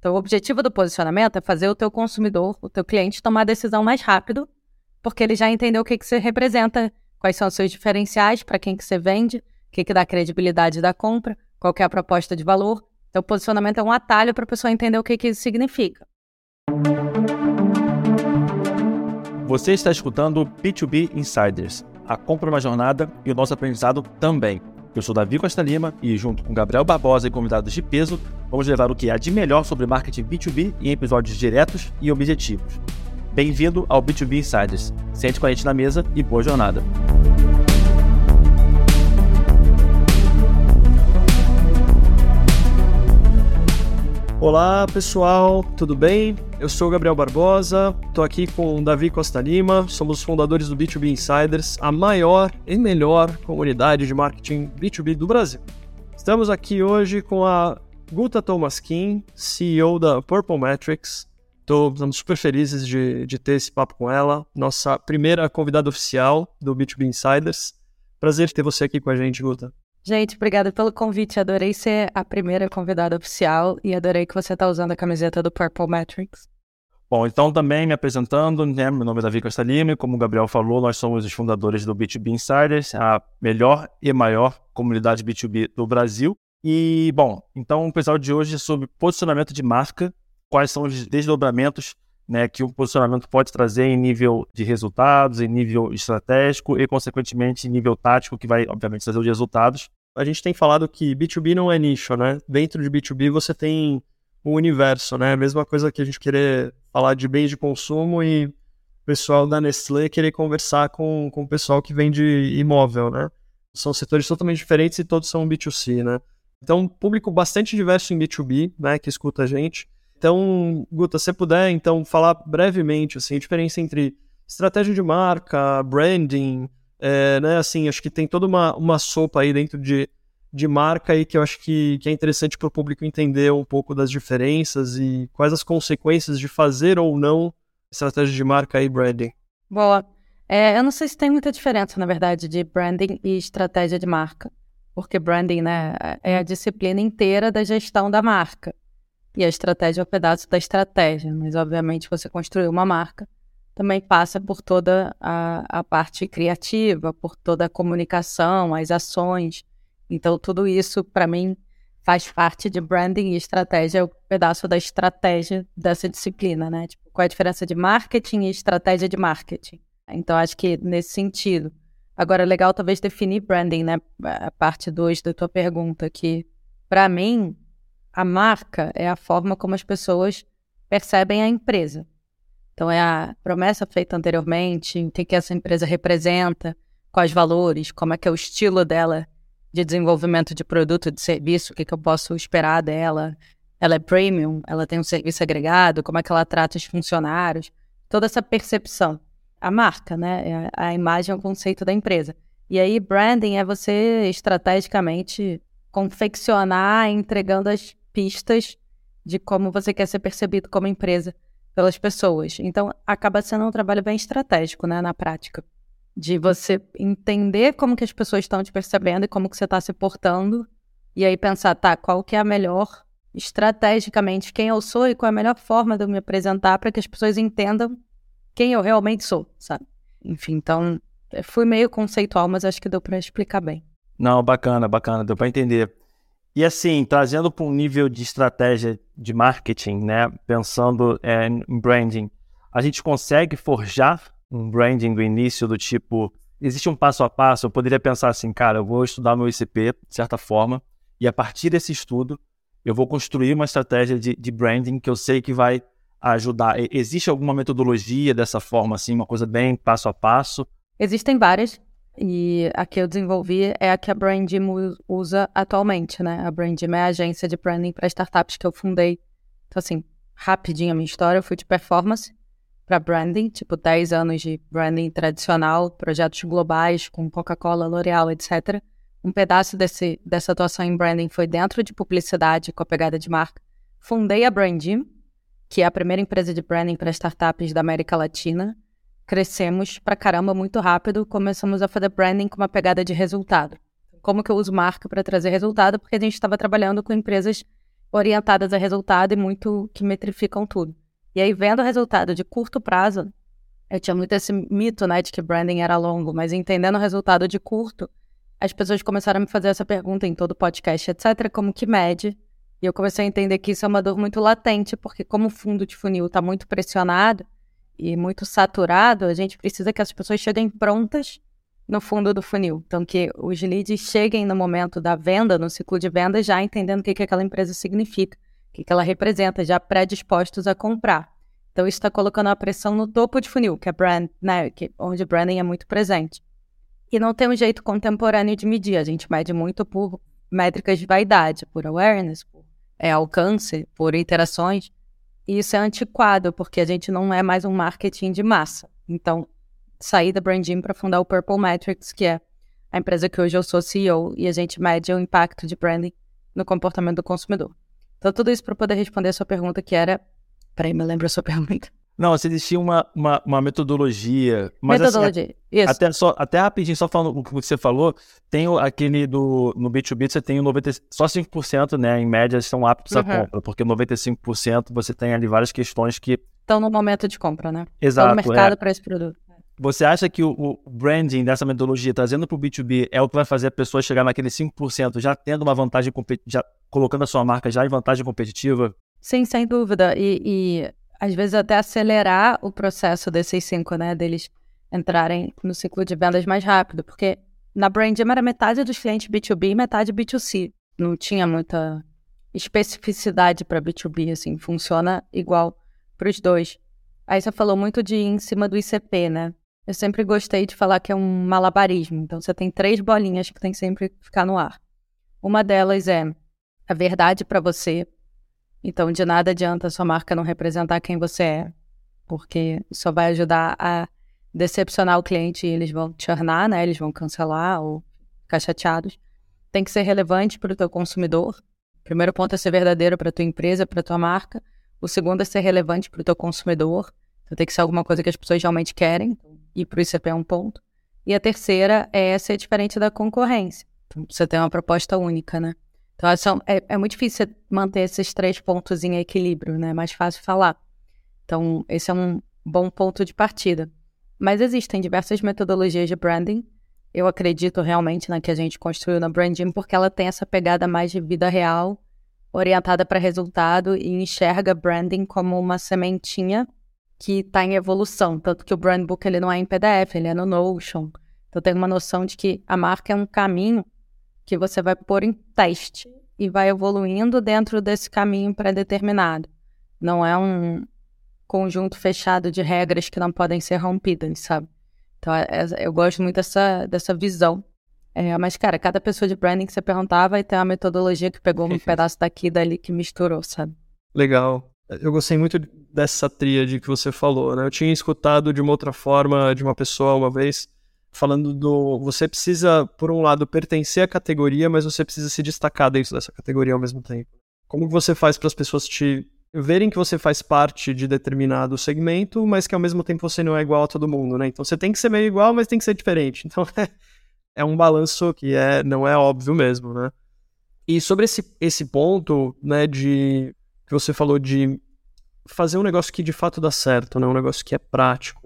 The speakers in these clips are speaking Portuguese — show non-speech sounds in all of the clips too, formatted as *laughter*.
Então, o objetivo do posicionamento é fazer o teu consumidor, o teu cliente, tomar a decisão mais rápido, porque ele já entendeu o que, que você representa, quais são os seus diferenciais, para quem que você vende, o que, que dá credibilidade da compra, qual é a proposta de valor. Então, o posicionamento é um atalho para a pessoa entender o que, que isso significa. Você está escutando o B2B Insiders. A compra uma jornada e o nosso aprendizado também. Eu sou Davi Costa Lima e, junto com Gabriel Barbosa e convidados de peso, vamos levar o que há de melhor sobre marketing B2B em episódios diretos e objetivos. Bem-vindo ao B2B Insiders. Sente com a gente na mesa e boa jornada. Olá pessoal, tudo bem? Eu sou o Gabriel Barbosa, estou aqui com o Davi Costa Lima, somos fundadores do B2B Insiders, a maior e melhor comunidade de marketing B2B do Brasil. Estamos aqui hoje com a Guta Thomas Kim, CEO da Purple Metrics. Estamos super felizes de, de ter esse papo com ela, nossa primeira convidada oficial do B2B Insiders. Prazer ter você aqui com a gente, Guta. Gente, obrigada pelo convite. Adorei ser a primeira convidada oficial e adorei que você está usando a camiseta do Purple Metrics. Bom, então também me apresentando, né? Meu nome é Davi Costa Lima como o Gabriel falou, nós somos os fundadores do B2B Insiders, a melhor e maior comunidade B2B do Brasil. E, bom, então o episódio de hoje é sobre posicionamento de marca, quais são os desdobramentos né, que um posicionamento pode trazer em nível de resultados, em nível estratégico e, consequentemente, em nível tático, que vai, obviamente, trazer os resultados. A gente tem falado que B2B não é nicho, né? Dentro de B2B você tem o universo, né? A mesma coisa que a gente querer falar de bens de consumo e o pessoal da Nestlé querer conversar com, com o pessoal que vende imóvel, né? São setores totalmente diferentes e todos são B2C, né? Então, um público bastante diverso em B2B, né, que escuta a gente. Então, Guta, se puder, então, falar brevemente, assim, a diferença entre estratégia de marca, branding, é, né, assim, acho que tem toda uma, uma sopa aí dentro de, de marca aí que eu acho que, que é interessante para o público entender um pouco das diferenças e quais as consequências de fazer ou não estratégia de marca e branding. Boa. É, eu não sei se tem muita diferença, na verdade, de branding e estratégia de marca, porque branding, né, é a disciplina inteira da gestão da marca. E a estratégia é um pedaço da estratégia, mas obviamente você construir uma marca também passa por toda a, a parte criativa, por toda a comunicação, as ações. Então, tudo isso, para mim, faz parte de branding e estratégia, é o pedaço da estratégia dessa disciplina, né? Tipo, qual é a diferença de marketing e estratégia de marketing? Então, acho que nesse sentido. Agora, é legal talvez definir branding, né? A parte 2 da tua pergunta, que para mim, a marca é a forma como as pessoas percebem a empresa. Então, é a promessa feita anteriormente, o que, que essa empresa representa, quais valores, como é que é o estilo dela de desenvolvimento de produto, de serviço, o que, que eu posso esperar dela. Ela é premium, ela tem um serviço agregado, como é que ela trata os funcionários, toda essa percepção. A marca, né? É a imagem é o conceito da empresa. E aí, branding é você estrategicamente confeccionar entregando as pistas de como você quer ser percebido como empresa pelas pessoas. Então, acaba sendo um trabalho bem estratégico, né, na prática, de você entender como que as pessoas estão te percebendo e como que você está se portando, e aí pensar, tá, qual que é a melhor estrategicamente quem eu sou e qual é a melhor forma de eu me apresentar para que as pessoas entendam quem eu realmente sou, sabe? Enfim, então, fui meio conceitual, mas acho que deu para explicar bem. Não, bacana, bacana, deu para entender. E assim, trazendo para um nível de estratégia de marketing, né? Pensando é, em branding, a gente consegue forjar um branding do início do tipo, existe um passo a passo, eu poderia pensar assim, cara, eu vou estudar meu ICP, de certa forma, e a partir desse estudo, eu vou construir uma estratégia de, de branding que eu sei que vai ajudar. Existe alguma metodologia dessa forma, assim, uma coisa bem passo a passo? Existem várias. E a que eu desenvolvi é a que a Brandim usa atualmente, né? A Brandim é a agência de branding para startups que eu fundei. Então, assim, rapidinho a minha história, eu fui de performance para branding, tipo 10 anos de branding tradicional, projetos globais com Coca-Cola, L'Oreal, etc. Um pedaço desse, dessa atuação em branding foi dentro de publicidade com a pegada de marca. Fundei a Brandim, que é a primeira empresa de branding para startups da América Latina crescemos pra caramba muito rápido, começamos a fazer branding com uma pegada de resultado. Como que eu uso marca para trazer resultado? Porque a gente estava trabalhando com empresas orientadas a resultado e muito que metrificam tudo. E aí, vendo o resultado de curto prazo, eu tinha muito esse mito, né, de que branding era longo, mas entendendo o resultado de curto, as pessoas começaram a me fazer essa pergunta em todo podcast, etc., como que mede. E eu comecei a entender que isso é uma dor muito latente, porque como o fundo de funil está muito pressionado e muito saturado, a gente precisa que as pessoas cheguem prontas no fundo do funil. Então, que os leads cheguem no momento da venda, no ciclo de venda, já entendendo o que, que aquela empresa significa, o que, que ela representa, já predispostos a comprar. Então, isso está colocando a pressão no topo de funil, que é brand, né, que, onde branding é muito presente. E não tem um jeito contemporâneo de medir. A gente mede muito por métricas de vaidade, por awareness, por é, alcance, por interações. E isso é antiquado, porque a gente não é mais um marketing de massa. Então, saí da Branding para fundar o Purple Metrics, que é a empresa que hoje eu sou CEO, e a gente mede o impacto de branding no comportamento do consumidor. Então, tudo isso para poder responder a sua pergunta, que era. Peraí, me lembra a sua *laughs* pergunta. Não, se existia uma, uma, uma metodologia. Mas, assim, metodologia, assim, isso. Até, só, até rapidinho, só falando o que você falou, tem aquele do. No B2B você tem o 90, só 5%, né? Em média, são aptos uhum. à compra, porque 95% você tem ali várias questões que. Estão no momento de compra, né? Exato. Estão no mercado é. para esse produto. Você acha que o, o branding dessa metodologia, trazendo para o B2B, é o que vai fazer a pessoa chegar naquele 5%, já tendo uma vantagem, já colocando a sua marca já em vantagem competitiva? Sim, sem dúvida. E, e às vezes até acelerar o processo desses cinco, né? Deles entrarem no ciclo de vendas mais rápido. Porque na Brandjam era metade dos clientes B2B e metade B2C. Não tinha muita especificidade para B2B, assim, funciona igual para os dois. Aí você falou muito de em cima do ICP, né? Eu sempre gostei de falar que é um malabarismo. Então, você tem três bolinhas que tem que sempre ficar no ar. Uma delas é a verdade para você. Então, de nada adianta a sua marca não representar quem você é, porque só vai ajudar a decepcionar o cliente e eles vão churnar, né? Eles vão cancelar ou ficar chateados. Tem que ser relevante para o teu consumidor. O primeiro ponto é ser verdadeiro para tua empresa, para tua marca. O segundo é ser relevante para o teu consumidor. Então, tem que ser alguma coisa que as pessoas realmente querem e por isso é um ponto. E a terceira é ser diferente da concorrência. Então, você tem uma proposta única, né? Então, são, é, é muito difícil manter esses três pontos em equilíbrio, né? É mais fácil falar. Então, esse é um bom ponto de partida. Mas existem diversas metodologias de branding. Eu acredito realmente na que a gente construiu na Branding, porque ela tem essa pegada mais de vida real, orientada para resultado e enxerga branding como uma sementinha que está em evolução, tanto que o brand book ele não é em PDF, ele é no Notion. Então tem uma noção de que a marca é um caminho que você vai pôr em teste e vai evoluindo dentro desse caminho pré-determinado. Não é um conjunto fechado de regras que não podem ser rompidas, sabe? Então é, é, eu gosto muito dessa, dessa visão. É, mas, cara, cada pessoa de branding que você perguntar vai ter uma metodologia que pegou um *laughs* pedaço daqui e dali que misturou, sabe? Legal. Eu gostei muito dessa tríade que você falou, né? Eu tinha escutado de uma outra forma de uma pessoa uma vez falando do você precisa, por um lado, pertencer à categoria, mas você precisa se destacar dentro dessa categoria ao mesmo tempo. Como você faz para as pessoas te verem que você faz parte de determinado segmento, mas que ao mesmo tempo você não é igual a todo mundo, né? Então você tem que ser meio igual, mas tem que ser diferente. Então *laughs* é, é um balanço que é não é óbvio mesmo, né? E sobre esse, esse ponto, né, de que você falou de fazer um negócio que de fato dá certo, né? Um negócio que é prático.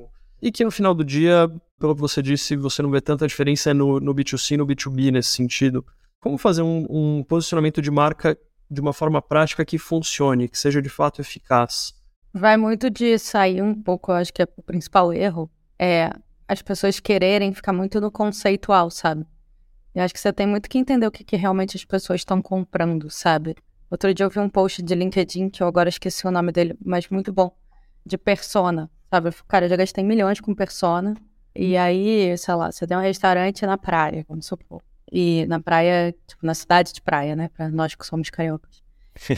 E que no final do dia, pelo que você disse, você não vê tanta diferença no, no B2C e no B2B nesse sentido. Como fazer um, um posicionamento de marca de uma forma prática que funcione, que seja de fato eficaz? Vai muito de sair um pouco, eu acho que é o principal erro, é as pessoas quererem ficar muito no conceitual, sabe? Eu acho que você tem muito que entender o que, que realmente as pessoas estão comprando, sabe? Outro dia eu vi um post de LinkedIn, que eu agora esqueci o nome dele, mas muito bom, de persona, sabe? Cara, eu já gastei milhões com persona. E aí, sei lá, você tem um restaurante na praia, vamos supor. E na praia, tipo, na cidade de praia, né? Para nós que somos cariocas.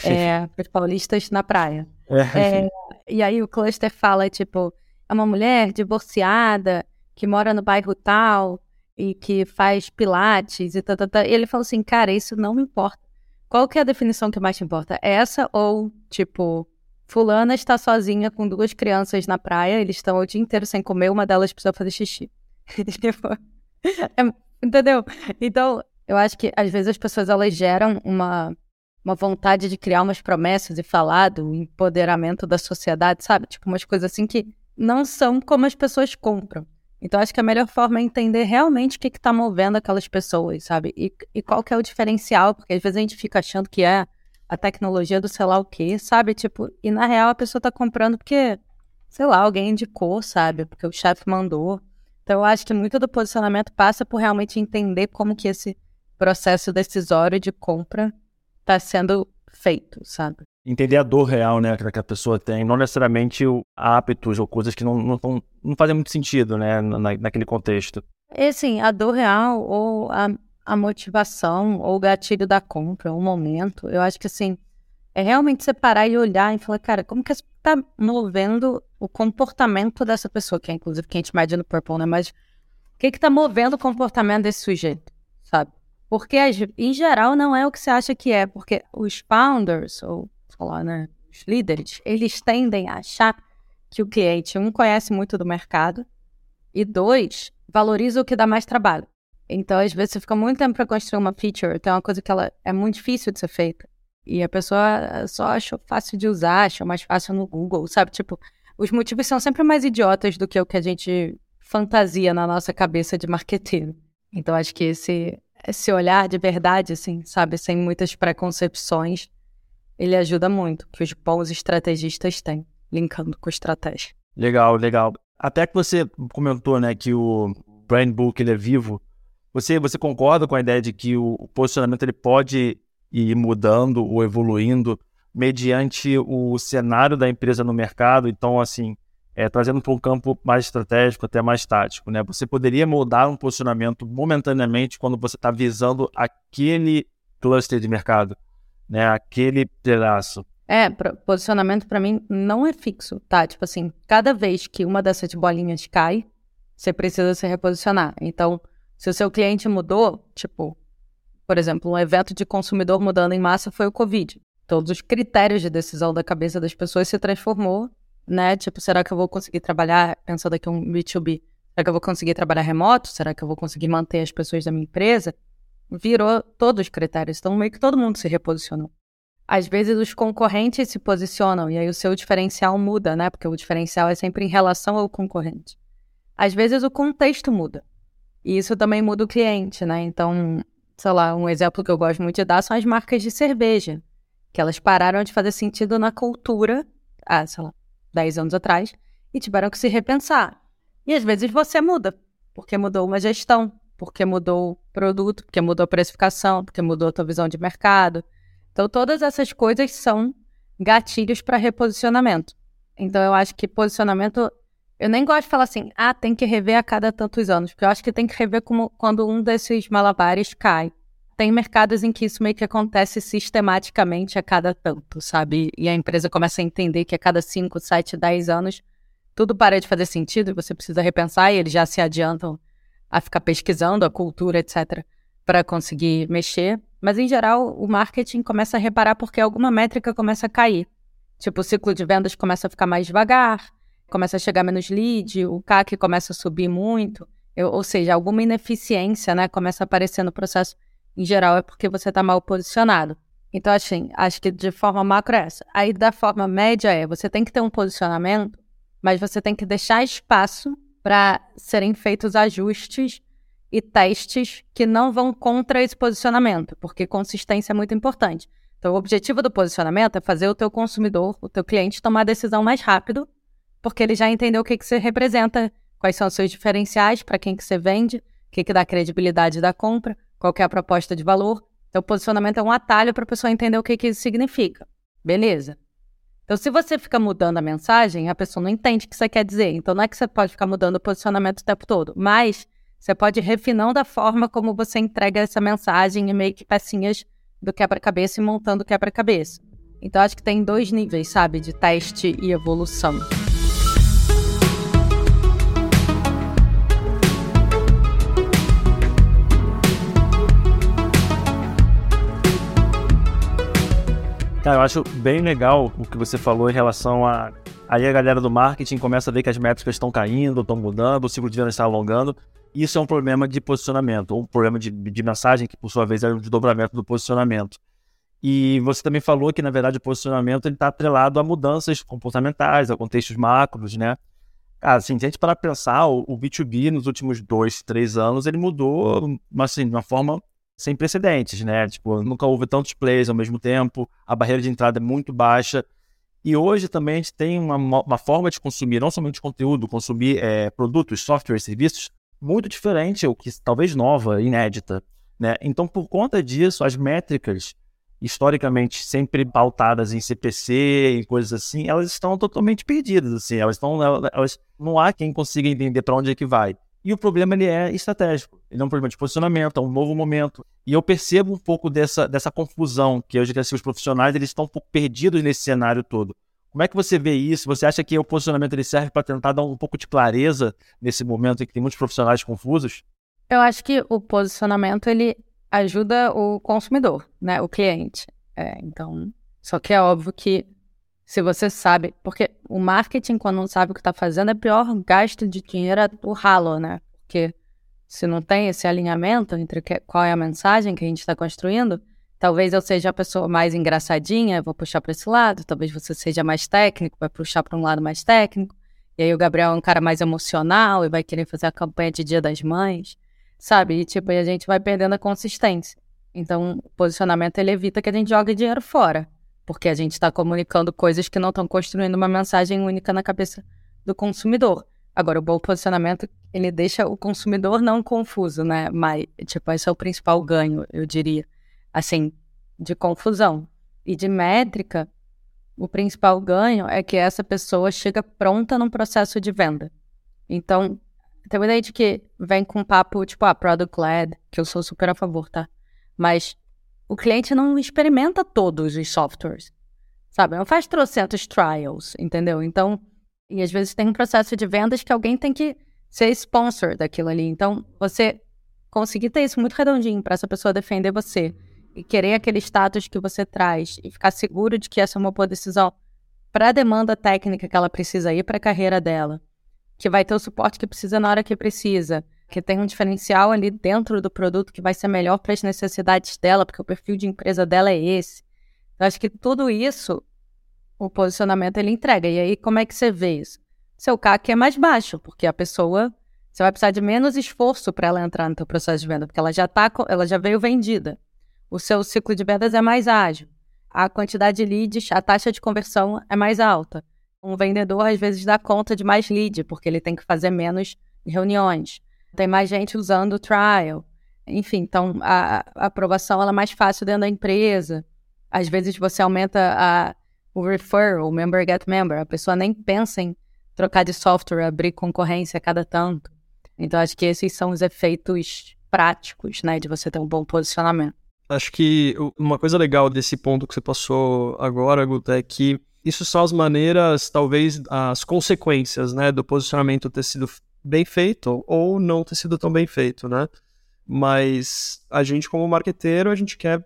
é, *laughs* para os paulistas na praia. É. é, e aí o cluster fala, tipo, é uma mulher divorciada que mora no bairro tal e que faz pilates e tal, tal, tal. E ele falou assim, cara, isso não me importa. Qual que é a definição que mais te importa? Essa ou, tipo, fulana está sozinha com duas crianças na praia, eles estão o dia inteiro sem comer, uma delas precisa fazer xixi. *laughs* É, entendeu? Então, eu acho que às vezes as pessoas elas geram uma, uma vontade de criar umas promessas e falar do empoderamento da sociedade, sabe? Tipo, umas coisas assim que não são como as pessoas compram. Então, acho que a melhor forma é entender realmente o que está movendo aquelas pessoas, sabe? E, e, qual que é o diferencial, porque às vezes a gente fica achando que é a tecnologia do sei lá o quê, sabe? Tipo, e na real a pessoa está comprando porque, sei lá, alguém indicou, sabe? Porque o chefe mandou. Então, eu acho que muito do posicionamento passa por realmente entender como que esse processo decisório de compra está sendo feito, sabe? Entender a dor real, né, que a pessoa tem, não necessariamente hábitos ou coisas que não, não, não, não fazem muito sentido, né, na, naquele contexto. É assim, a dor real ou a, a motivação ou o gatilho da compra, o momento, eu acho que assim, é realmente separar e olhar e falar, cara, como que está movendo o comportamento dessa pessoa, que é inclusive quem a gente mede no Purple, né, mas o que que tá movendo o comportamento desse sujeito, sabe? Porque, em geral, não é o que você acha que é, porque os founders, ou falar, né, os líderes, eles tendem a achar que o cliente, um, conhece muito do mercado, e dois, valoriza o que dá mais trabalho. Então, às vezes, você fica muito tempo para construir uma feature, então é uma coisa que ela é muito difícil de ser feita. E a pessoa só achou fácil de usar, achou mais fácil no Google, sabe? Tipo, os motivos são sempre mais idiotas do que o que a gente fantasia na nossa cabeça de marqueteiro. Então, acho que esse esse olhar de verdade, assim, sabe, sem muitas preconcepções, ele ajuda muito, que os bons estrategistas têm, linkando com estratégia. Legal, legal. Até que você comentou, né, que o brand book ele é vivo. Você, você concorda com a ideia de que o posicionamento ele pode ir mudando ou evoluindo mediante o cenário da empresa no mercado? Então, assim, é, trazendo para um campo mais estratégico, até mais tático. Né? Você poderia moldar um posicionamento momentaneamente quando você está visando aquele cluster de mercado, né? aquele pedaço. É, posicionamento para mim não é fixo, tá? Tipo assim, cada vez que uma dessas bolinhas cai, você precisa se reposicionar. Então, se o seu cliente mudou, tipo, por exemplo, um evento de consumidor mudando em massa foi o Covid. Todos os critérios de decisão da cabeça das pessoas se transformou né? Tipo, será que eu vou conseguir trabalhar, pensando aqui um B2B, será que eu vou conseguir trabalhar remoto? Será que eu vou conseguir manter as pessoas da minha empresa? Virou todos os critérios, então meio que todo mundo se reposicionou. Às vezes os concorrentes se posicionam e aí o seu diferencial muda, né? Porque o diferencial é sempre em relação ao concorrente. Às vezes o contexto muda. E isso também muda o cliente, né? Então, sei lá, um exemplo que eu gosto muito de dar são as marcas de cerveja, que elas pararam de fazer sentido na cultura, ah, sei lá, 10 anos atrás e tiveram que se repensar. E às vezes você muda, porque mudou uma gestão, porque mudou o produto, porque mudou a precificação, porque mudou a tua visão de mercado. Então, todas essas coisas são gatilhos para reposicionamento. Então, eu acho que posicionamento. Eu nem gosto de falar assim, ah, tem que rever a cada tantos anos, porque eu acho que tem que rever como quando um desses malabares cai tem mercados em que isso meio que acontece sistematicamente a cada tanto, sabe? E a empresa começa a entender que a cada 5, 7, 10 anos tudo para de fazer sentido e você precisa repensar e eles já se adiantam a ficar pesquisando a cultura, etc, para conseguir mexer. Mas em geral, o marketing começa a reparar porque alguma métrica começa a cair. Tipo, o ciclo de vendas começa a ficar mais devagar, começa a chegar menos lead, o CAC começa a subir muito, eu, ou seja, alguma ineficiência, né, começa a aparecer no processo em geral é porque você está mal posicionado. Então, assim, acho que de forma macro é essa. Aí, da forma média é, você tem que ter um posicionamento, mas você tem que deixar espaço para serem feitos ajustes e testes que não vão contra esse posicionamento, porque consistência é muito importante. Então, o objetivo do posicionamento é fazer o teu consumidor, o teu cliente, tomar a decisão mais rápido, porque ele já entendeu o que, que você representa, quais são os seus diferenciais, para quem que você vende, o que, que dá credibilidade da compra qual é a proposta de valor. Então, o posicionamento é um atalho para a pessoa entender o que, que isso significa. Beleza. Então, se você fica mudando a mensagem, a pessoa não entende o que você quer dizer. Então, não é que você pode ficar mudando o posicionamento o tempo todo, mas você pode ir refinando a forma como você entrega essa mensagem e meio que pecinhas do quebra-cabeça e montando o quebra-cabeça. Então, acho que tem dois níveis, sabe, de teste e evolução. Cara, eu acho bem legal o que você falou em relação a. Aí a galera do marketing começa a ver que as métricas estão caindo, estão mudando, o ciclo de venda está alongando. Isso é um problema de posicionamento, um problema de, de mensagem que, por sua vez, é um desdobramento do posicionamento. E você também falou que, na verdade, o posicionamento está atrelado a mudanças comportamentais, a contextos macros, né? Cara, assim, se a gente parar pensar, o, o B2B nos últimos dois, três anos, ele mudou, assim, de uma forma sem precedentes, né? Tipo, nunca houve tantos players ao mesmo tempo, a barreira de entrada é muito baixa. E hoje também a gente tem uma, uma forma de consumir, não somente conteúdo, consumir é, produtos, software, serviços, muito diferente, ou que talvez nova, inédita. Né? Então, por conta disso, as métricas, historicamente sempre pautadas em CPC e coisas assim, elas estão totalmente perdidas. Assim, elas estão, elas, não há quem consiga entender para onde é que vai. E o problema ele é estratégico. Ele é um problema de posicionamento, é um novo momento. E eu percebo um pouco dessa, dessa confusão que hoje assim, os profissionais eles estão um pouco perdidos nesse cenário todo. Como é que você vê isso? Você acha que o posicionamento ele serve para tentar dar um pouco de clareza nesse momento em que tem muitos profissionais confusos? Eu acho que o posicionamento ele ajuda o consumidor, né, o cliente. É, então, só que é óbvio que se você sabe, porque o marketing, quando não sabe o que está fazendo, é pior gasto de dinheiro é o ralo, né? Porque se não tem esse alinhamento entre que, qual é a mensagem que a gente está construindo, talvez eu seja a pessoa mais engraçadinha, vou puxar para esse lado, talvez você seja mais técnico, vai puxar para um lado mais técnico, e aí o Gabriel é um cara mais emocional e vai querer fazer a campanha de Dia das Mães, sabe? E tipo, a gente vai perdendo a consistência. Então, o posicionamento ele evita que a gente jogue dinheiro fora porque a gente está comunicando coisas que não estão construindo uma mensagem única na cabeça do consumidor. Agora, o bom posicionamento, ele deixa o consumidor não confuso, né? Mas, tipo, esse é o principal ganho, eu diria. Assim, de confusão. E de métrica, o principal ganho é que essa pessoa chega pronta num processo de venda. Então, tem muita gente que vem com papo, tipo, ah, product led, que eu sou super a favor, tá? Mas o cliente não experimenta todos os softwares, sabe? Não faz trocentos trials, entendeu? Então, e às vezes tem um processo de vendas que alguém tem que ser sponsor daquilo ali. Então, você conseguir ter isso muito redondinho para essa pessoa defender você e querer aquele status que você traz e ficar seguro de que essa é uma boa decisão para a demanda técnica que ela precisa ir para a carreira dela, que vai ter o suporte que precisa na hora que precisa que tem um diferencial ali dentro do produto que vai ser melhor para as necessidades dela, porque o perfil de empresa dela é esse. Eu acho que tudo isso, o posicionamento ele entrega. E aí, como é que você vê isso? Seu CAC é mais baixo, porque a pessoa, você vai precisar de menos esforço para ela entrar no teu processo de venda, porque ela já tá, ela já veio vendida. O seu ciclo de vendas é mais ágil. A quantidade de leads, a taxa de conversão é mais alta. Um vendedor às vezes dá conta de mais lead, porque ele tem que fazer menos reuniões tem mais gente usando o trial. Enfim, então a, a aprovação ela é mais fácil dentro da empresa. Às vezes você aumenta a, o referral, o member get member. A pessoa nem pensa em trocar de software, abrir concorrência a cada tanto. Então acho que esses são os efeitos práticos, né, de você ter um bom posicionamento. Acho que uma coisa legal desse ponto que você passou agora, Guta, é que isso são as maneiras, talvez as consequências, né, do posicionamento ter sido bem feito ou não ter sido tão bem feito, né? Mas a gente, como marqueteiro, a gente quer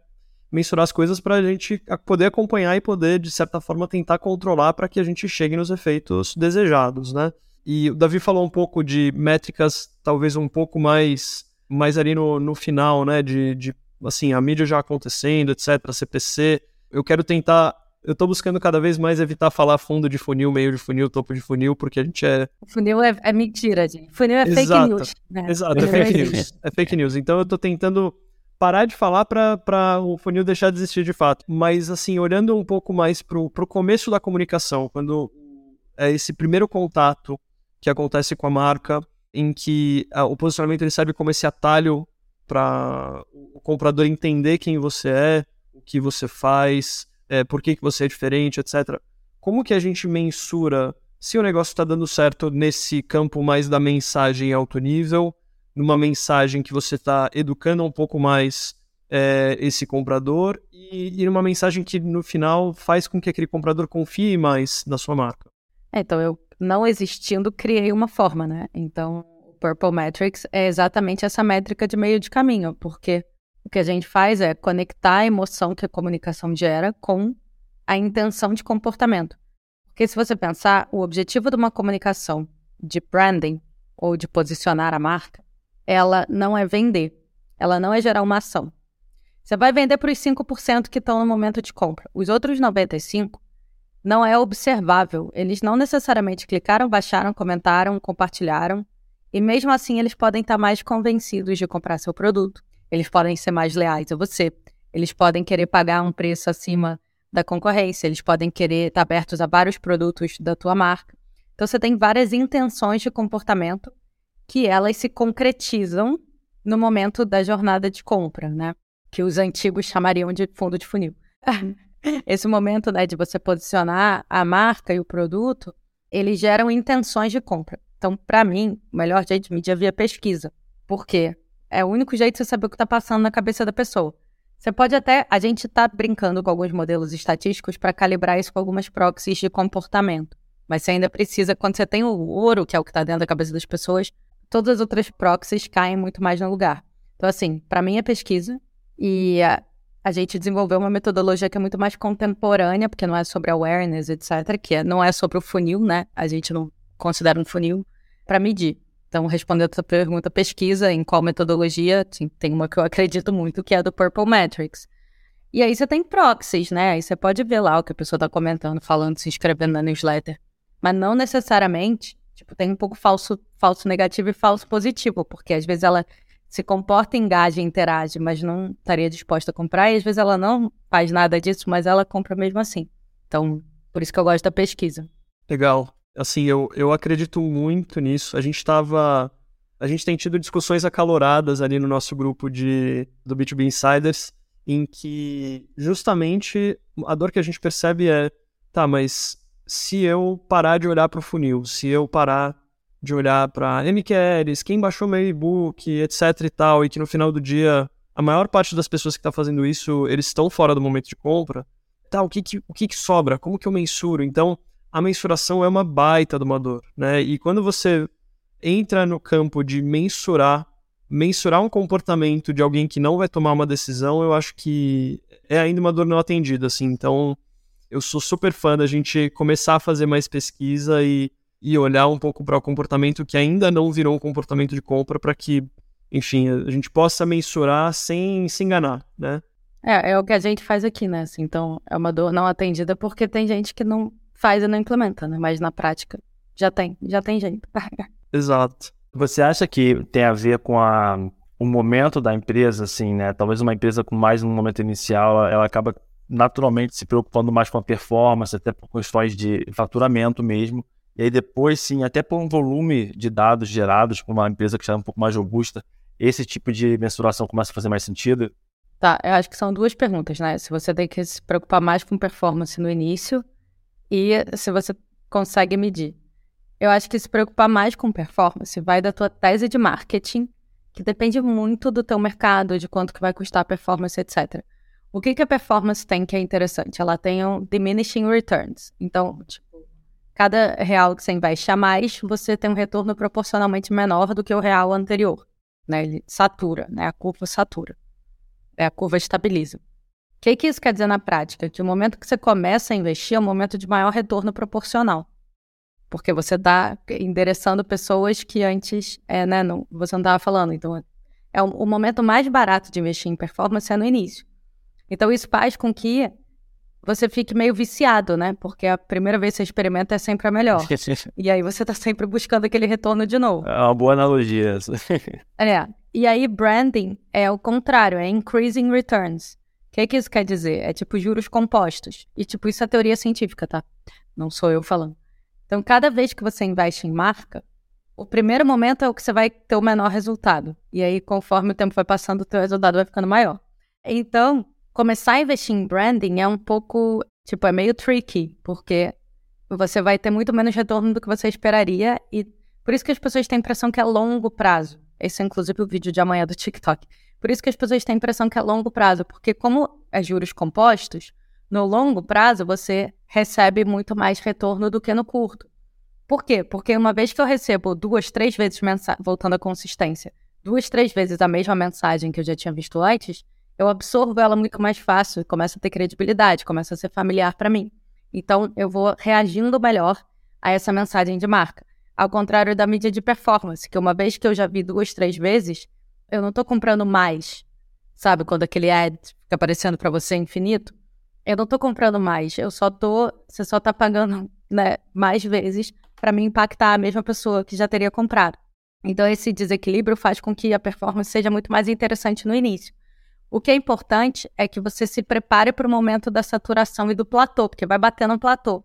mensurar as coisas para a gente poder acompanhar e poder, de certa forma, tentar controlar para que a gente chegue nos efeitos desejados, né? E o Davi falou um pouco de métricas, talvez um pouco mais, mais ali no, no final, né? De, de, assim, a mídia já acontecendo, etc., CPC. Eu quero tentar eu tô buscando cada vez mais evitar falar fundo de funil, meio de funil, topo de funil, porque a gente é. Funil é, é mentira, gente. Funil é Exato. fake news. Né? Exato, é fake news. É fake news. Então eu tô tentando parar de falar para o funil deixar de existir de fato. Mas, assim, olhando um pouco mais pro, pro começo da comunicação, quando é esse primeiro contato que acontece com a marca, em que a, o posicionamento ele serve como esse atalho para o comprador entender quem você é, o que você faz é, por que, que você é diferente, etc. Como que a gente mensura se o negócio está dando certo nesse campo mais da mensagem alto nível, numa mensagem que você está educando um pouco mais é, esse comprador e, e numa mensagem que no final faz com que aquele comprador confie mais na sua marca? É, então, eu não existindo, criei uma forma, né? Então, o Purple Metrics é exatamente essa métrica de meio de caminho, porque o que a gente faz é conectar a emoção que a comunicação gera com a intenção de comportamento. Porque se você pensar, o objetivo de uma comunicação de branding ou de posicionar a marca, ela não é vender, ela não é gerar uma ação. Você vai vender para os 5% que estão no momento de compra. Os outros 95% não é observável. Eles não necessariamente clicaram, baixaram, comentaram, compartilharam. E mesmo assim, eles podem estar mais convencidos de comprar seu produto. Eles podem ser mais leais a você. Eles podem querer pagar um preço acima da concorrência. Eles podem querer estar abertos a vários produtos da tua marca. Então, você tem várias intenções de comportamento que elas se concretizam no momento da jornada de compra, né? Que os antigos chamariam de fundo de funil. *laughs* Esse momento né, de você posicionar a marca e o produto, eles geram intenções de compra. Então, para mim, o melhor jeito de medir é via pesquisa. Por quê? É o único jeito de você saber o que está passando na cabeça da pessoa. Você pode até. A gente está brincando com alguns modelos estatísticos para calibrar isso com algumas proxies de comportamento. Mas você ainda precisa, quando você tem o ouro, que é o que está dentro da cabeça das pessoas, todas as outras proxies caem muito mais no lugar. Então, assim, para mim é pesquisa. E a, a, gente desenvolveu uma metodologia que é muito mais contemporânea, porque não é sobre awareness, etc., que é, não é sobre o funil, né? A gente não considera um funil para medir. Então, respondendo a sua pergunta, pesquisa em qual metodologia, assim, tem uma que eu acredito muito, que é a do Purple Metrics. E aí você tem proxies, né? Aí você pode ver lá o que a pessoa está comentando, falando, se inscrevendo na newsletter. Mas não necessariamente, tipo, tem um pouco falso, falso negativo e falso positivo, porque às vezes ela se comporta, engaja, interage, mas não estaria disposta a comprar, e às vezes ela não faz nada disso, mas ela compra mesmo assim. Então, por isso que eu gosto da pesquisa. Legal assim, eu, eu acredito muito nisso. A gente estava. A gente tem tido discussões acaloradas ali no nosso grupo de, do B2B Insiders, em que justamente a dor que a gente percebe é: tá, mas se eu parar de olhar para o funil, se eu parar de olhar para MQLs, quem baixou meu e-book, etc e tal, e que no final do dia a maior parte das pessoas que está fazendo isso, eles estão fora do momento de compra, tá, o que que, o que que sobra? Como que eu mensuro? Então, a mensuração é uma baita de uma dor, né? E quando você entra no campo de mensurar, mensurar um comportamento de alguém que não vai tomar uma decisão, eu acho que é ainda uma dor não atendida, assim. Então, eu sou super fã da gente começar a fazer mais pesquisa e, e olhar um pouco para o comportamento que ainda não virou um comportamento de compra para que, enfim, a gente possa mensurar sem se enganar, né? É, é o que a gente faz aqui, né? Assim, então, é uma dor não atendida porque tem gente que não faz e não implementa, né? Mas na prática já tem, já tem jeito. *laughs* Exato. Você acha que tem a ver com a, o momento da empresa, assim, né? Talvez uma empresa com mais um momento inicial, ela acaba naturalmente se preocupando mais com a performance, até por questões de faturamento mesmo. E aí depois, sim, até por um volume de dados gerados por uma empresa que já é um pouco mais robusta, esse tipo de mensuração começa a fazer mais sentido? Tá, eu acho que são duas perguntas, né? Se você tem que se preocupar mais com performance no início e se você consegue medir. Eu acho que se preocupar mais com performance vai da tua tese de marketing, que depende muito do teu mercado, de quanto que vai custar a performance, etc. O que, que a performance tem que é interessante? Ela tem um diminishing returns. Então, tipo, cada real que você investe a mais, você tem um retorno proporcionalmente menor do que o real anterior. Né? Ele satura, né? a curva satura. É, a curva estabiliza que, que isso quer dizer na prática? Que o momento que você começa a investir é o momento de maior retorno proporcional. Porque você está endereçando pessoas que antes é, né, não, você não estava falando. Então, é o, o, momento mais barato de investir em performance é no início. Então, isso faz com que você fique meio viciado, né? Porque a primeira vez que você experimenta é sempre a melhor. *laughs* e aí você está sempre buscando aquele retorno de novo. É uma boa analogia essa. é. E aí, branding é o contrário, é increasing returns. O que, que isso quer dizer? É tipo juros compostos. E, tipo, isso é teoria científica, tá? Não sou eu falando. Então, cada vez que você investe em marca, o primeiro momento é o que você vai ter o menor resultado. E aí, conforme o tempo vai passando, o teu resultado vai ficando maior. Então, começar a investir em branding é um pouco, tipo, é meio tricky, porque você vai ter muito menos retorno do que você esperaria e por isso que as pessoas têm a impressão que é longo prazo. Esse é, inclusive, o vídeo de amanhã do TikTok. Por isso que as pessoas têm a impressão que é longo prazo, porque como é juros compostos, no longo prazo você recebe muito mais retorno do que no curto. Por quê? Porque uma vez que eu recebo duas, três vezes mensagem, voltando à consistência, duas, três vezes a mesma mensagem que eu já tinha visto antes, eu absorvo ela muito mais fácil, começa a ter credibilidade, começa a ser familiar para mim. Então eu vou reagindo melhor a essa mensagem de marca. Ao contrário da mídia de performance, que uma vez que eu já vi duas, três vezes, eu não estou comprando mais sabe? Quando aquele ad fica aparecendo para você infinito. Eu não tô comprando mais, eu só tô, você só tá pagando, *laughs* né, mais vezes para me impactar a mesma pessoa que já teria comprado. Então esse desequilíbrio faz com que a performance seja muito mais interessante no início. O que é importante é que você se prepare para o momento da saturação e do platô, porque vai bater no platô.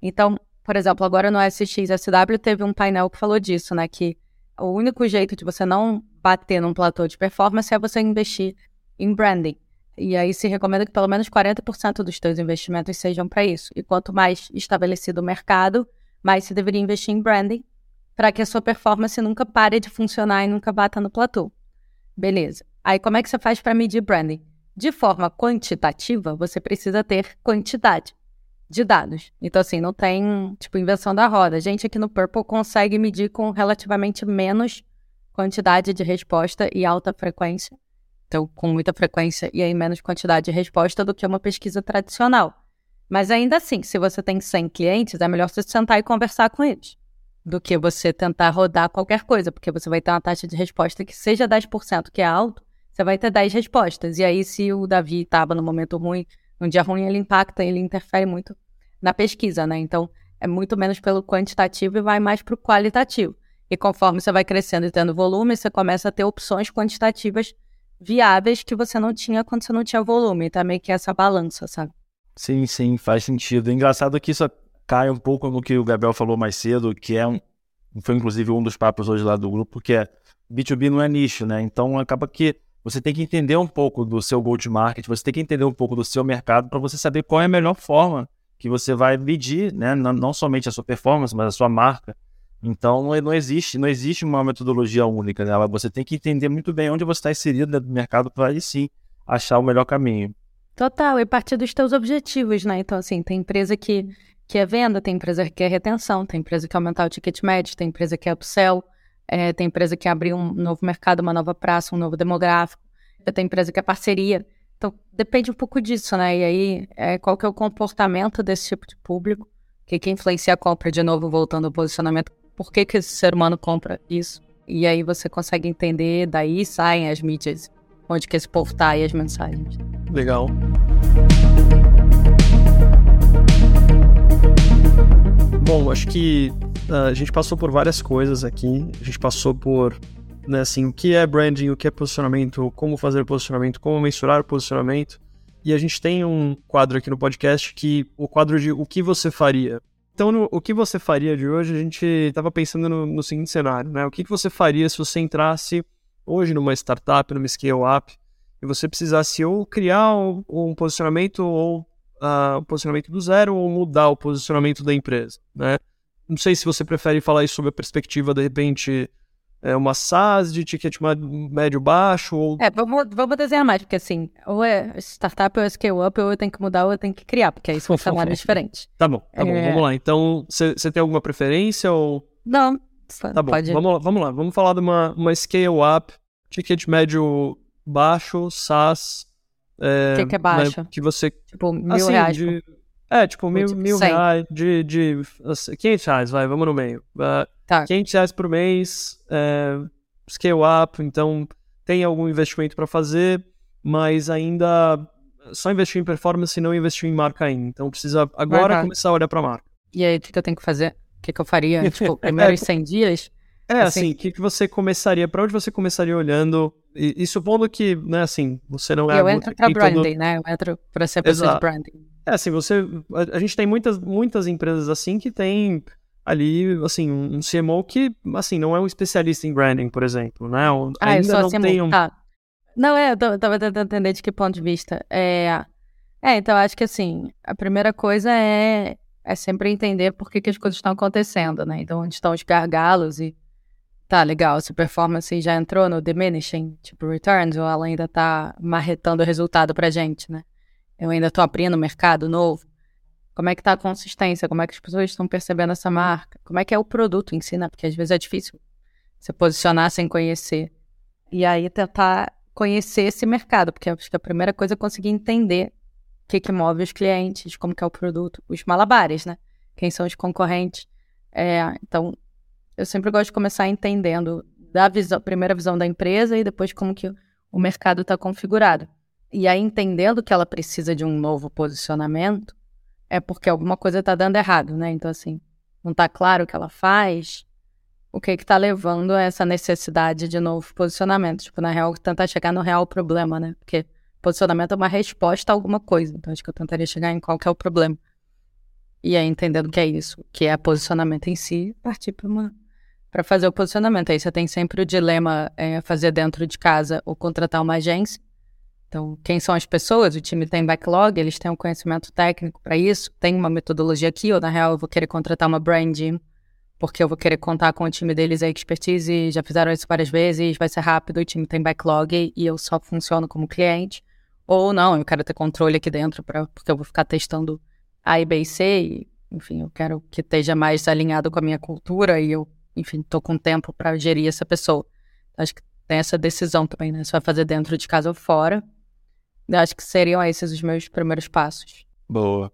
Então, por exemplo, agora no SXSW teve um painel que falou disso, né? Que o único jeito de você não bater num platô de performance é você investir em branding. E aí se recomenda que pelo menos 40% dos seus investimentos sejam para isso. E quanto mais estabelecido o mercado, mais se deveria investir em branding para que a sua performance nunca pare de funcionar e nunca bata no platô. Beleza. Aí como é que você faz para medir branding? De forma quantitativa, você precisa ter quantidade de dados. Então, assim, não tem, tipo, invenção da roda. A gente aqui no Purple consegue medir com relativamente menos quantidade de resposta e alta frequência então, com muita frequência e aí menos quantidade de resposta do que uma pesquisa tradicional. Mas ainda assim, se você tem 100 clientes, é melhor você sentar e conversar com eles do que você tentar rodar qualquer coisa, porque você vai ter uma taxa de resposta que seja 10%, que é alto, você vai ter 10 respostas. E aí, se o Davi estava no momento ruim, num dia ruim, ele impacta, ele interfere muito na pesquisa, né? Então, é muito menos pelo quantitativo e vai mais para o qualitativo. E conforme você vai crescendo e tendo volume, você começa a ter opções quantitativas viáveis que você não tinha quando você não tinha volume. Tá meio que essa balança, sabe? Sim, sim, faz sentido. Engraçado que isso cai um pouco no que o Gabriel falou mais cedo, que é um. Foi inclusive um dos papos hoje lá do grupo, que é B2B não é nicho, né? Então acaba que você tem que entender um pouco do seu go-to-market, você tem que entender um pouco do seu mercado para você saber qual é a melhor forma que você vai medir, né? Não, não somente a sua performance, mas a sua marca. Então não existe, não existe uma metodologia única, né? Você tem que entender muito bem onde você está inserido dentro do mercado para aí sim achar o melhor caminho. Total, e partir dos teus objetivos, né? Então, assim, tem empresa que, que é venda, tem empresa que é retenção, tem empresa que é aumentar o ticket médio, tem empresa que é upsell, é, tem empresa que abrir um novo mercado, uma nova praça, um novo demográfico, tem empresa que é parceria. Então, depende um pouco disso, né? E aí, é, qual que é o comportamento desse tipo de público, o que, que influencia a compra, de novo, voltando ao posicionamento por que, que esse ser humano compra isso. E aí você consegue entender, daí saem as mídias, onde que esse povo tá e as mensagens. Legal. Bom, acho que a gente passou por várias coisas aqui. A gente passou por, né, assim, o que é branding, o que é posicionamento, como fazer posicionamento, como mensurar posicionamento. E a gente tem um quadro aqui no podcast que o quadro de o que você faria. Então, no, o que você faria de hoje, a gente estava pensando no, no, seguinte cenário, né? O que, que você faria se você entrasse hoje numa startup, numa scale-up, e você precisasse ou criar um, um posicionamento ou uh, um posicionamento do zero ou mudar o posicionamento da empresa, né? Não sei se você prefere falar isso sob a perspectiva, de repente, é uma SaaS de ticket médio baixo? Ou... É, vamos, vamos desenhar mais, porque assim, ou é startup ou é scale up, ou eu tenho que mudar ou eu tenho que criar, porque aí são cenários *laughs* diferentes. Tá bom, tá é... bom, vamos lá. Então, você tem alguma preferência ou... Não, tá bom. Pode... Vamos, lá, vamos lá, vamos falar de uma, uma scale up, ticket médio baixo, SaaS. O é, que, que, é baixo? Né, que você... Tipo, mil assim, reais. De, é, tipo, mil, tipo, mil reais, de, de 500 reais, vai, vamos no meio. Uh, Tá. 500 reais por mês, é, scale up, então tem algum investimento para fazer, mas ainda só investiu em performance e não investiu em marca ainda. Então precisa agora começar a olhar para marca. E aí, o que, eu tenho que fazer? O que, que eu faria? *laughs* tipo, primeiros é, 100 dias? É, assim, o assim, que, que você começaria, para onde você começaria olhando? E, e, supondo que, né, assim, você não é... Eu entro pra branding, todo... né? Eu entro para ser pessoa de branding. É, assim, você... A, a, gente tem muitas, muitas empresas assim que tem ali, assim, um CMO que, assim, não é um especialista em branding, por exemplo, né? Ou, ah, ainda não CMO, tem um... Tá. Não, é, eu tava tentando entender de que ponto de vista. É, é, então acho que, assim, a primeira coisa é, é sempre entender por que, que as coisas estão acontecendo, né? Então, onde estão os gargalos e... Tá, legal, se performance já entrou no diminishing, tipo, returns, ou ela ainda tá marretando o resultado pra gente, né? Eu ainda tô abrindo mercado novo. Como é que tá a consistência? Como é que as pessoas estão percebendo essa marca? Como é que é o produto em si, né? Porque às vezes é difícil se posicionar sem conhecer. E aí tentar conhecer esse mercado, porque acho que a primeira coisa é conseguir entender o que, que move os clientes, como que é o produto, os malabares, né? Quem são os concorrentes. É, então, eu sempre gosto de começar entendendo da visão, primeira visão da empresa e depois como que o mercado está configurado. E aí, entendendo que ela precisa de um novo posicionamento, é porque alguma coisa está dando errado, né? Então, assim, não está claro o que ela faz, o que está levando a essa necessidade de novo posicionamento. Tipo, na real, tentar chegar no real problema, né? Porque posicionamento é uma resposta a alguma coisa. Então, acho que eu tentaria chegar em qual que é o problema. E aí, entendendo que é isso, que é posicionamento em si, partir para uma para fazer o posicionamento. Aí você tem sempre o dilema é, fazer dentro de casa ou contratar uma agência. Então, quem são as pessoas? O time tem backlog, eles têm um conhecimento técnico para isso, tem uma metodologia aqui, ou na real eu vou querer contratar uma branding, porque eu vou querer contar com o time deles, a expertise, já fizeram isso várias vezes, vai ser rápido, o time tem backlog e eu só funciono como cliente. Ou não, eu quero ter controle aqui dentro, pra, porque eu vou ficar testando A, B e C, e, enfim, eu quero que esteja mais alinhado com a minha cultura e eu, enfim, tô com tempo para gerir essa pessoa. Acho que tem essa decisão também, né? Se vai fazer dentro de casa ou fora. Eu acho que seriam esses os meus primeiros passos. Boa.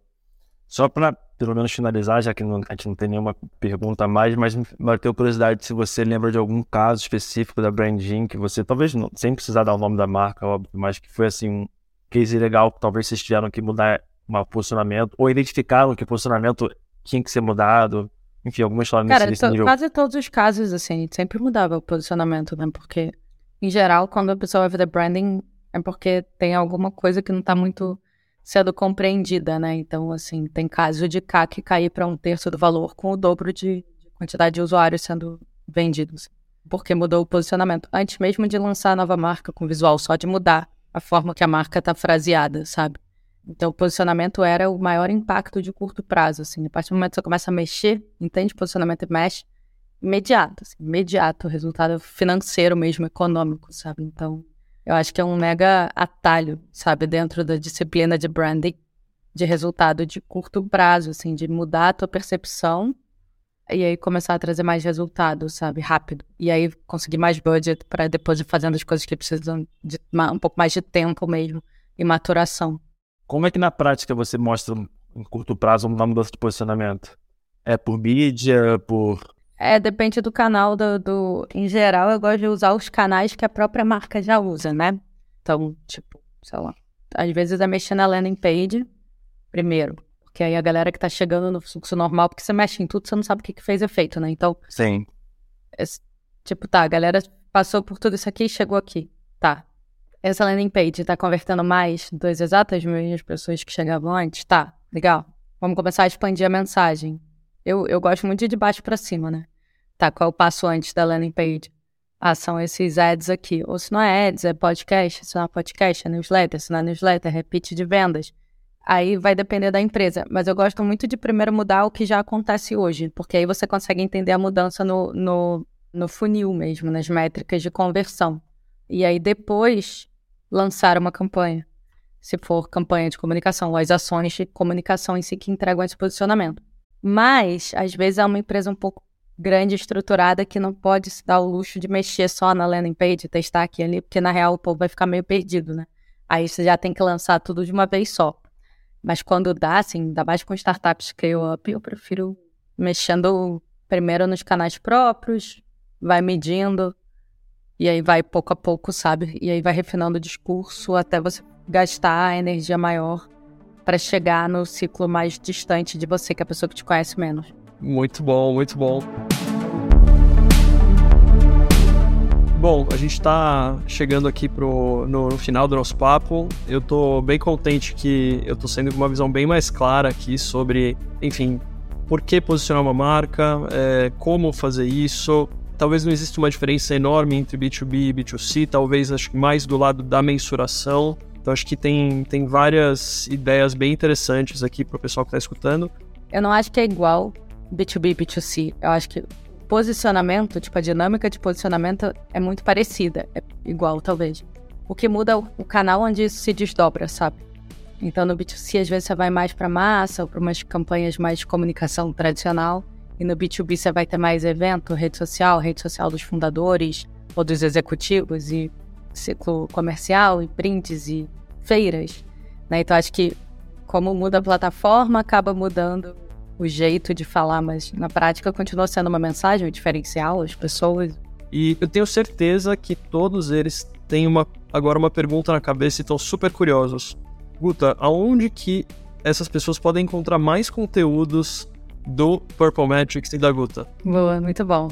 Só para pelo menos finalizar, já que não, a gente não tem nenhuma pergunta a mais, mas bateu curiosidade se você lembra de algum caso específico da Branding que você, talvez não, sem precisar dar o nome da marca, óbvio, mas que foi assim um case legal que talvez vocês tiveram que mudar um posicionamento, ou identificaram que o posicionamento tinha que ser mudado. Enfim, alguma história Cara, nesse, nível. quase todos os casos, assim, sempre mudava o posicionamento, né? Porque, em geral, quando a pessoa vai fazer branding, é porque tem alguma coisa que não está muito sendo compreendida, né? Então, assim, tem caso de CAC cair para um terço do valor com o dobro de, quantidade de usuários sendo vendidos. Porque mudou o posicionamento. Antes mesmo de lançar a nova marca com visual, só de mudar a forma que a marca está fraseada, sabe? Então, o posicionamento era o maior impacto de curto prazo, assim. A partir do momento que você começa a mexer, entende posicionamento e mexe, imediato, assim, imediato, resultado financeiro mesmo, econômico, sabe? Então, eu acho que é um mega atalho, sabe, dentro da disciplina de branding, de resultado de curto prazo, assim, de mudar a tua percepção e aí começar a trazer mais resultado, sabe, rápido. E aí conseguir mais budget para depois ir fazendo as coisas que precisam de um pouco mais de tempo mesmo e maturação. Como é que na prática você mostra em curto prazo uma mudança de posicionamento? É por mídia, por é, depende do canal do, do. Em geral, eu gosto de usar os canais que a própria marca já usa, né? Então, tipo, sei lá. Às vezes é mexer na landing page primeiro. Porque aí a galera que tá chegando no fluxo normal, porque você mexe em tudo, você não sabe o que, que fez efeito, né? Então. Sim. É, tipo, tá, a galera passou por tudo isso aqui e chegou aqui. Tá. Essa landing page tá convertendo mais das exatas mesmas pessoas que chegavam antes? Tá, legal. Vamos começar a expandir a mensagem. Eu, eu gosto muito de de baixo para cima, né? Tá, qual é o passo antes da landing page? Ah, são esses ads aqui. Ou se não é ads, é podcast. Se não é podcast, é newsletter. Se não é newsletter, é repeat de vendas. Aí vai depender da empresa. Mas eu gosto muito de primeiro mudar o que já acontece hoje. Porque aí você consegue entender a mudança no, no, no funil mesmo, nas métricas de conversão. E aí depois lançar uma campanha. Se for campanha de comunicação, ou as ações de comunicação em si que entregam esse posicionamento. Mas, às vezes, é uma empresa um pouco grande, estruturada, que não pode se dar o luxo de mexer só na landing page, testar aqui ali, porque na real o povo vai ficar meio perdido, né? Aí você já tem que lançar tudo de uma vez só. Mas quando dá, assim, ainda mais com startups scale-up, eu prefiro mexendo primeiro nos canais próprios, vai medindo, e aí vai pouco a pouco, sabe? E aí vai refinando o discurso até você gastar a energia maior para chegar no ciclo mais distante de você, que é a pessoa que te conhece menos. Muito bom, muito bom. Bom, a gente está chegando aqui pro, no, no, final do nosso papo. Eu estou bem contente que eu estou sendo com uma visão bem mais clara aqui sobre, enfim, por que posicionar uma marca, é, como fazer isso. Talvez não exista uma diferença enorme entre B2B e B2C, talvez acho que mais do lado da mensuração. Então acho que tem, tem várias ideias bem interessantes aqui para o pessoal que está escutando. Eu não acho que é igual B2B e B2C. Eu acho que posicionamento, tipo, a dinâmica de posicionamento é muito parecida. É igual, talvez. O que muda é o canal onde isso se desdobra, sabe? Então, no B2C, às vezes você vai mais para massa ou para umas campanhas mais de comunicação tradicional. E no B2B você vai ter mais evento, rede social, rede social dos fundadores ou dos executivos. E ciclo comercial e prints e feiras. Né? Então acho que como muda a plataforma, acaba mudando o jeito de falar, mas na prática continua sendo uma mensagem, um diferencial às pessoas. E eu tenho certeza que todos eles têm uma, agora uma pergunta na cabeça e estão super curiosos. Guta, aonde que essas pessoas podem encontrar mais conteúdos do Purple Metrics e da Guta? Boa, muito bom.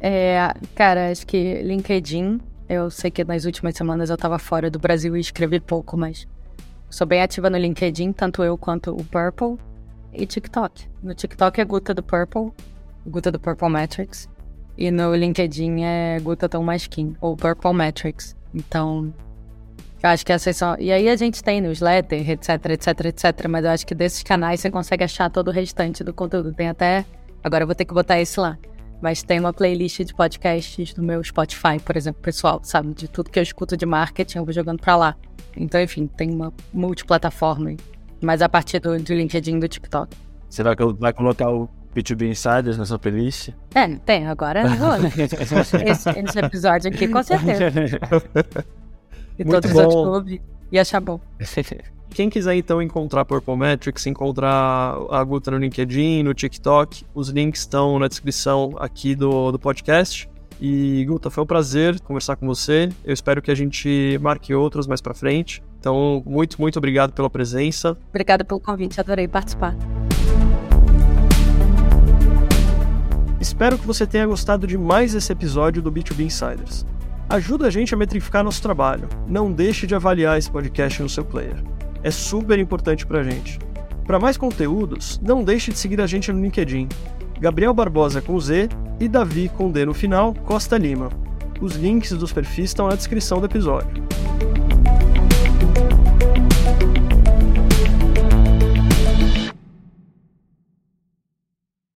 É, cara, acho que LinkedIn. Eu sei que nas últimas semanas eu estava fora do Brasil e escrevi pouco, mas sou bem ativa no LinkedIn, tanto eu quanto o Purple. E TikTok. No TikTok é Guta do Purple, Guta do Purple Metrics. E no LinkedIn é Guta Tom Maskin, ou Purple Metrics. Então, eu acho que essas são. E aí a gente tem newsletter, etc, etc, etc. Mas eu acho que desses canais você consegue achar todo o restante do conteúdo. Tem até. Agora eu vou ter que botar esse lá. Mas tem uma playlist de podcasts no meu Spotify, por exemplo, pessoal, sabe? De tudo que eu escuto de marketing, eu vou jogando pra lá. Então, enfim, tem uma multiplataforma. Mas a partir do, do LinkedIn e do TikTok. Você vai, vai colocar o B2B Insiders na sua playlist? É, tem, agora né? *laughs* esse, esse episódio aqui, com certeza. *laughs* E Muito todos bom. os outros clubes. E achar bom. *laughs* Quem quiser então encontrar Purple Metrics, encontrar a Guta no LinkedIn, no TikTok, os links estão na descrição aqui do, do podcast. E Guta, foi um prazer conversar com você. Eu espero que a gente marque outros mais pra frente. Então, muito, muito obrigado pela presença. Obrigada pelo convite, adorei participar. Espero que você tenha gostado de mais esse episódio do B2B Insiders. Ajuda a gente a metrificar nosso trabalho. Não deixe de avaliar esse podcast no seu player. É super importante pra gente. Para mais conteúdos, não deixe de seguir a gente no LinkedIn. Gabriel Barbosa com Z e Davi com D no final, Costa Lima. Os links dos perfis estão na descrição do episódio.